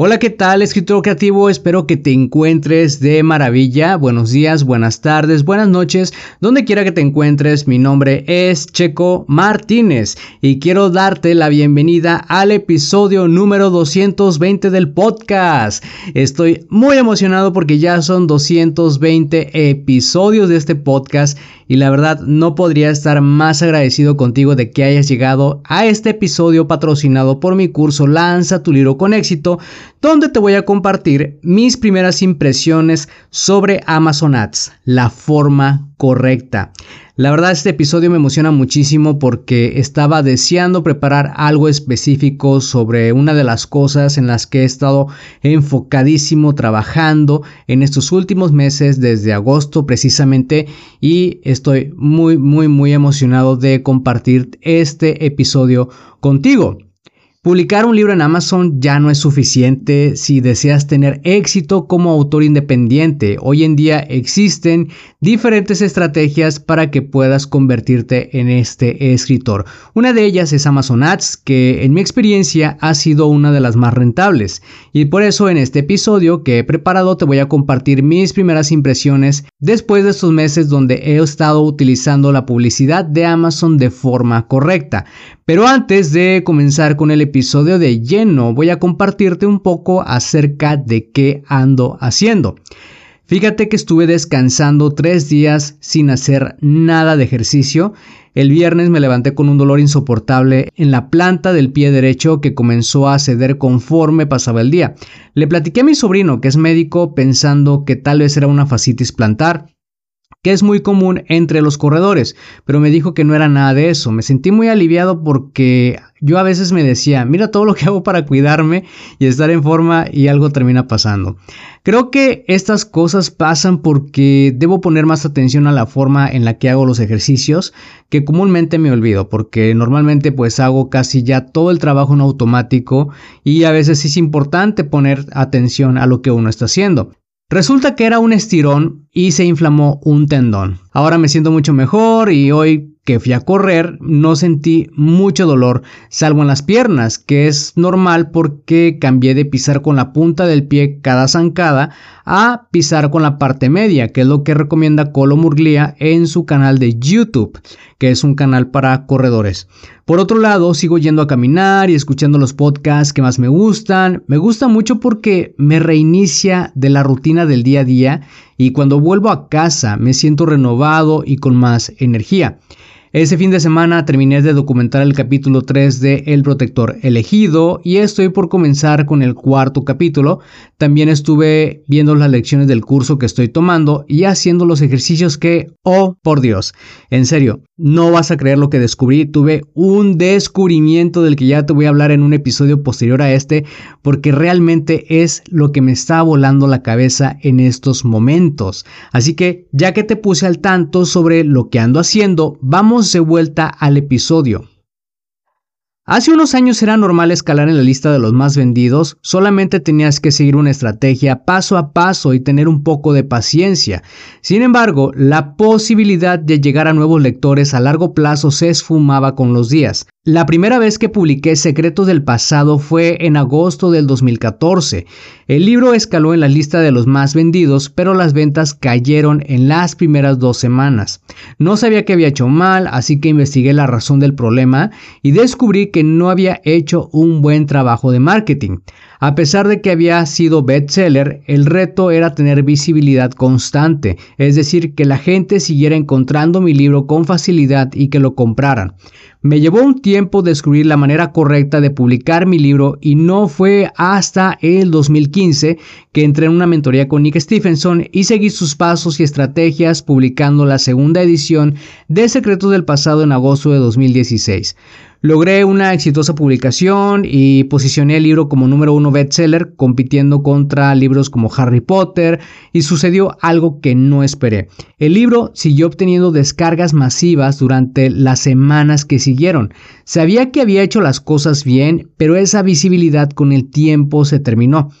Hola, ¿qué tal, escritor creativo? Espero que te encuentres de maravilla. Buenos días, buenas tardes, buenas noches, donde quiera que te encuentres. Mi nombre es Checo Martínez y quiero darte la bienvenida al episodio número 220 del podcast. Estoy muy emocionado porque ya son 220 episodios de este podcast y la verdad no podría estar más agradecido contigo de que hayas llegado a este episodio patrocinado por mi curso Lanza tu libro con éxito donde te voy a compartir mis primeras impresiones sobre Amazon Ads, la forma correcta. La verdad este episodio me emociona muchísimo porque estaba deseando preparar algo específico sobre una de las cosas en las que he estado enfocadísimo trabajando en estos últimos meses desde agosto precisamente y estoy muy muy muy emocionado de compartir este episodio contigo. Publicar un libro en Amazon ya no es suficiente si deseas tener éxito como autor independiente. Hoy en día existen diferentes estrategias para que puedas convertirte en este escritor. Una de ellas es Amazon Ads, que en mi experiencia ha sido una de las más rentables. Y por eso en este episodio que he preparado te voy a compartir mis primeras impresiones después de estos meses donde he estado utilizando la publicidad de Amazon de forma correcta. Pero antes de comenzar con el episodio de lleno, voy a compartirte un poco acerca de qué ando haciendo. Fíjate que estuve descansando tres días sin hacer nada de ejercicio. El viernes me levanté con un dolor insoportable en la planta del pie derecho que comenzó a ceder conforme pasaba el día. Le platiqué a mi sobrino, que es médico, pensando que tal vez era una fascitis plantar que es muy común entre los corredores, pero me dijo que no era nada de eso. Me sentí muy aliviado porque yo a veces me decía, mira todo lo que hago para cuidarme y estar en forma y algo termina pasando. Creo que estas cosas pasan porque debo poner más atención a la forma en la que hago los ejercicios, que comúnmente me olvido, porque normalmente pues hago casi ya todo el trabajo en automático y a veces es importante poner atención a lo que uno está haciendo. Resulta que era un estirón y se inflamó un tendón. Ahora me siento mucho mejor y hoy que fui a correr no sentí mucho dolor, salvo en las piernas, que es normal porque cambié de pisar con la punta del pie cada zancada a pisar con la parte media, que es lo que recomienda Colo Murglia en su canal de YouTube, que es un canal para corredores. Por otro lado, sigo yendo a caminar y escuchando los podcasts que más me gustan. Me gusta mucho porque me reinicia de la rutina del día a día y cuando vuelvo a casa me siento renovado y con más energía. Ese fin de semana terminé de documentar el capítulo 3 de El Protector Elegido y estoy por comenzar con el cuarto capítulo. También estuve viendo las lecciones del curso que estoy tomando y haciendo los ejercicios que, oh por Dios, en serio, no vas a creer lo que descubrí. Tuve un descubrimiento del que ya te voy a hablar en un episodio posterior a este porque realmente es lo que me está volando la cabeza en estos momentos. Así que ya que te puse al tanto sobre lo que ando haciendo, vamos de vuelta al episodio. Hace unos años era normal escalar en la lista de los más vendidos, solamente tenías que seguir una estrategia paso a paso y tener un poco de paciencia. Sin embargo, la posibilidad de llegar a nuevos lectores a largo plazo se esfumaba con los días. La primera vez que publiqué Secretos del Pasado fue en agosto del 2014. El libro escaló en la lista de los más vendidos, pero las ventas cayeron en las primeras dos semanas. No sabía que había hecho mal, así que investigué la razón del problema y descubrí que no había hecho un buen trabajo de marketing. A pesar de que había sido bestseller, el reto era tener visibilidad constante, es decir, que la gente siguiera encontrando mi libro con facilidad y que lo compraran. Me llevó un tiempo descubrir la manera correcta de publicar mi libro y no fue hasta el 2015 que entré en una mentoría con Nick Stephenson y seguí sus pasos y estrategias publicando la segunda edición de Secretos del Pasado en agosto de 2016. Logré una exitosa publicación y posicioné el libro como número uno bestseller, compitiendo contra libros como Harry Potter, y sucedió algo que no esperé. El libro siguió obteniendo descargas masivas durante las semanas que siguieron. Sabía que había hecho las cosas bien, pero esa visibilidad con el tiempo se terminó.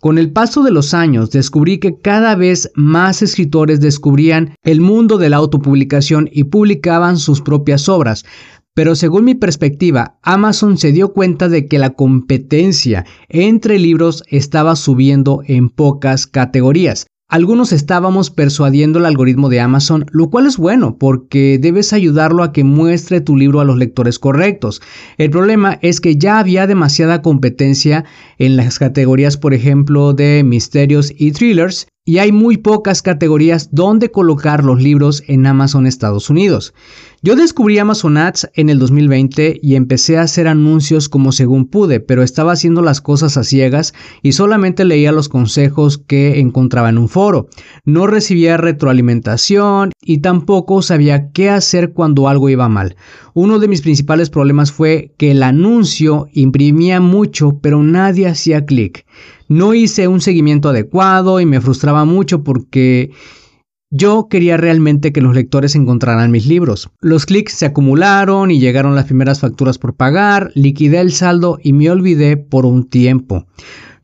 Con el paso de los años descubrí que cada vez más escritores descubrían el mundo de la autopublicación y publicaban sus propias obras, pero según mi perspectiva, Amazon se dio cuenta de que la competencia entre libros estaba subiendo en pocas categorías. Algunos estábamos persuadiendo el algoritmo de Amazon, lo cual es bueno porque debes ayudarlo a que muestre tu libro a los lectores correctos. El problema es que ya había demasiada competencia en las categorías, por ejemplo, de misterios y thrillers, y hay muy pocas categorías donde colocar los libros en Amazon Estados Unidos. Yo descubrí Amazon Ads en el 2020 y empecé a hacer anuncios como según pude, pero estaba haciendo las cosas a ciegas y solamente leía los consejos que encontraba en un foro. No recibía retroalimentación y tampoco sabía qué hacer cuando algo iba mal. Uno de mis principales problemas fue que el anuncio imprimía mucho, pero nadie hacía clic. No hice un seguimiento adecuado y me frustraba mucho porque yo quería realmente que los lectores encontraran mis libros. Los clics se acumularon y llegaron las primeras facturas por pagar, liquidé el saldo y me olvidé por un tiempo.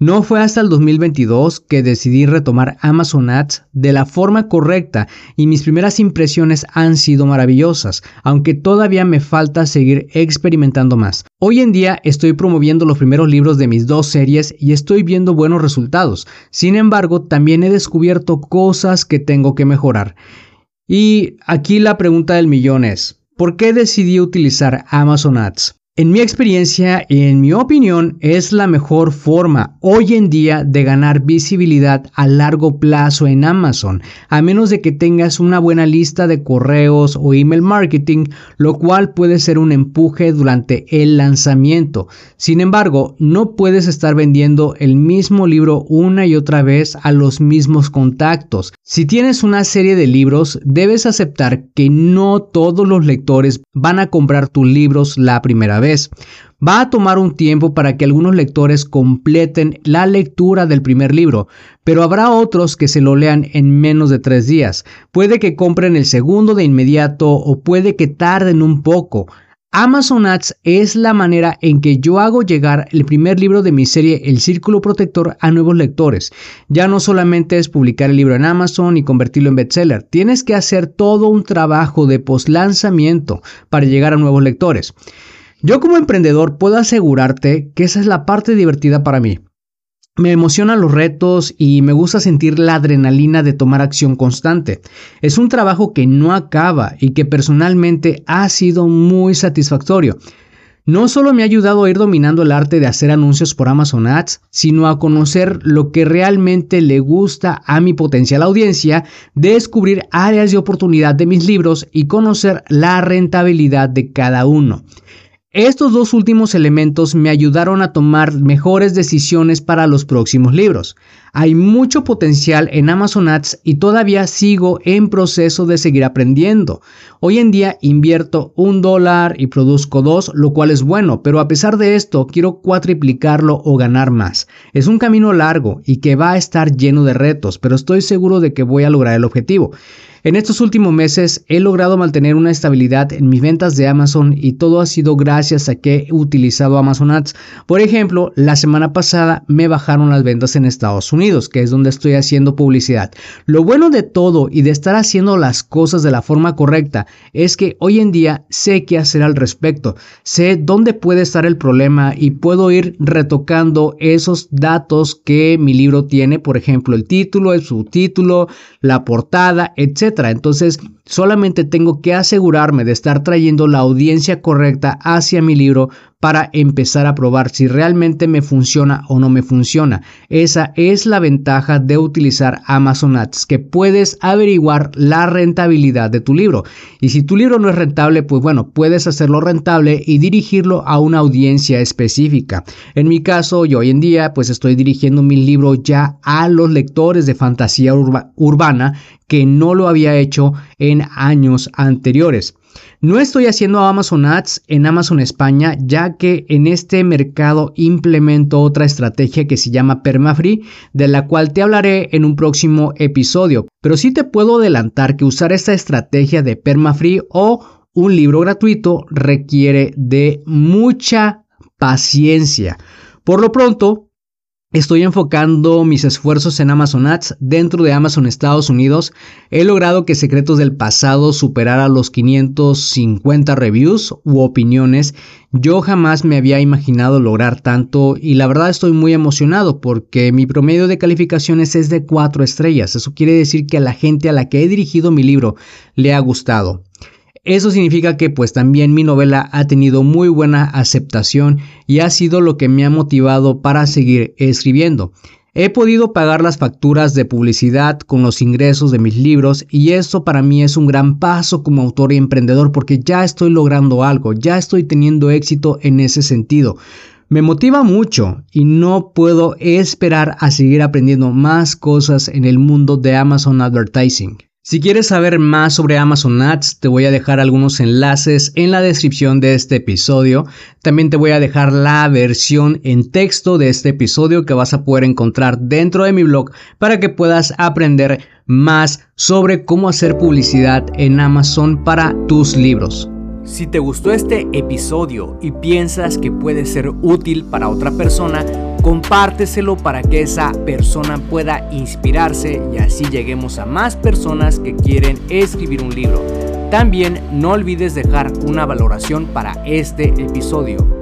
No fue hasta el 2022 que decidí retomar Amazon Ads de la forma correcta y mis primeras impresiones han sido maravillosas, aunque todavía me falta seguir experimentando más. Hoy en día estoy promoviendo los primeros libros de mis dos series y estoy viendo buenos resultados. Sin embargo, también he descubierto cosas que tengo que mejorar. Y aquí la pregunta del millón es, ¿por qué decidí utilizar Amazon Ads? En mi experiencia y en mi opinión es la mejor forma hoy en día de ganar visibilidad a largo plazo en Amazon, a menos de que tengas una buena lista de correos o email marketing, lo cual puede ser un empuje durante el lanzamiento. Sin embargo, no puedes estar vendiendo el mismo libro una y otra vez a los mismos contactos. Si tienes una serie de libros, debes aceptar que no todos los lectores van a comprar tus libros la primera vez. Va a tomar un tiempo para que algunos lectores completen la lectura del primer libro, pero habrá otros que se lo lean en menos de tres días. Puede que compren el segundo de inmediato o puede que tarden un poco. Amazon Ads es la manera en que yo hago llegar el primer libro de mi serie El Círculo Protector a nuevos lectores. Ya no solamente es publicar el libro en Amazon y convertirlo en bestseller, tienes que hacer todo un trabajo de postlanzamiento para llegar a nuevos lectores. Yo como emprendedor puedo asegurarte que esa es la parte divertida para mí. Me emocionan los retos y me gusta sentir la adrenalina de tomar acción constante. Es un trabajo que no acaba y que personalmente ha sido muy satisfactorio. No solo me ha ayudado a ir dominando el arte de hacer anuncios por Amazon Ads, sino a conocer lo que realmente le gusta a mi potencial audiencia, descubrir áreas de oportunidad de mis libros y conocer la rentabilidad de cada uno. Estos dos últimos elementos me ayudaron a tomar mejores decisiones para los próximos libros. Hay mucho potencial en Amazon Ads y todavía sigo en proceso de seguir aprendiendo. Hoy en día invierto un dólar y produzco dos, lo cual es bueno, pero a pesar de esto quiero cuatriplicarlo o ganar más. Es un camino largo y que va a estar lleno de retos, pero estoy seguro de que voy a lograr el objetivo. En estos últimos meses he logrado mantener una estabilidad en mis ventas de Amazon y todo ha sido gracias a que he utilizado Amazon Ads. Por ejemplo, la semana pasada me bajaron las ventas en Estados Unidos, que es donde estoy haciendo publicidad. Lo bueno de todo y de estar haciendo las cosas de la forma correcta es que hoy en día sé qué hacer al respecto, sé dónde puede estar el problema y puedo ir retocando esos datos que mi libro tiene, por ejemplo, el título, el subtítulo, la portada, etc entonces, solamente tengo que asegurarme de estar trayendo la audiencia correcta hacia mi libro para empezar a probar si realmente me funciona o no me funciona. Esa es la ventaja de utilizar Amazon Ads, que puedes averiguar la rentabilidad de tu libro. Y si tu libro no es rentable, pues bueno, puedes hacerlo rentable y dirigirlo a una audiencia específica. En mi caso, yo hoy en día pues estoy dirigiendo mi libro ya a los lectores de fantasía urbana que no lo había hecho en años anteriores. No estoy haciendo Amazon Ads en Amazon España, ya que en este mercado implemento otra estrategia que se llama Permafree, de la cual te hablaré en un próximo episodio. Pero sí te puedo adelantar que usar esta estrategia de Permafree o un libro gratuito requiere de mucha paciencia. Por lo pronto, Estoy enfocando mis esfuerzos en Amazon Ads dentro de Amazon Estados Unidos. He logrado que Secretos del Pasado superara los 550 reviews u opiniones. Yo jamás me había imaginado lograr tanto y la verdad estoy muy emocionado porque mi promedio de calificaciones es de 4 estrellas. Eso quiere decir que a la gente a la que he dirigido mi libro le ha gustado. Eso significa que pues también mi novela ha tenido muy buena aceptación y ha sido lo que me ha motivado para seguir escribiendo. He podido pagar las facturas de publicidad con los ingresos de mis libros y esto para mí es un gran paso como autor y emprendedor porque ya estoy logrando algo, ya estoy teniendo éxito en ese sentido. Me motiva mucho y no puedo esperar a seguir aprendiendo más cosas en el mundo de Amazon Advertising. Si quieres saber más sobre Amazon Ads, te voy a dejar algunos enlaces en la descripción de este episodio. También te voy a dejar la versión en texto de este episodio que vas a poder encontrar dentro de mi blog para que puedas aprender más sobre cómo hacer publicidad en Amazon para tus libros. Si te gustó este episodio y piensas que puede ser útil para otra persona, compárteselo para que esa persona pueda inspirarse y así lleguemos a más personas que quieren escribir un libro. También no olvides dejar una valoración para este episodio.